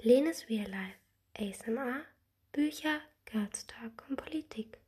Lenes Real Life, ASMR, Bücher, Girls Talk und Politik.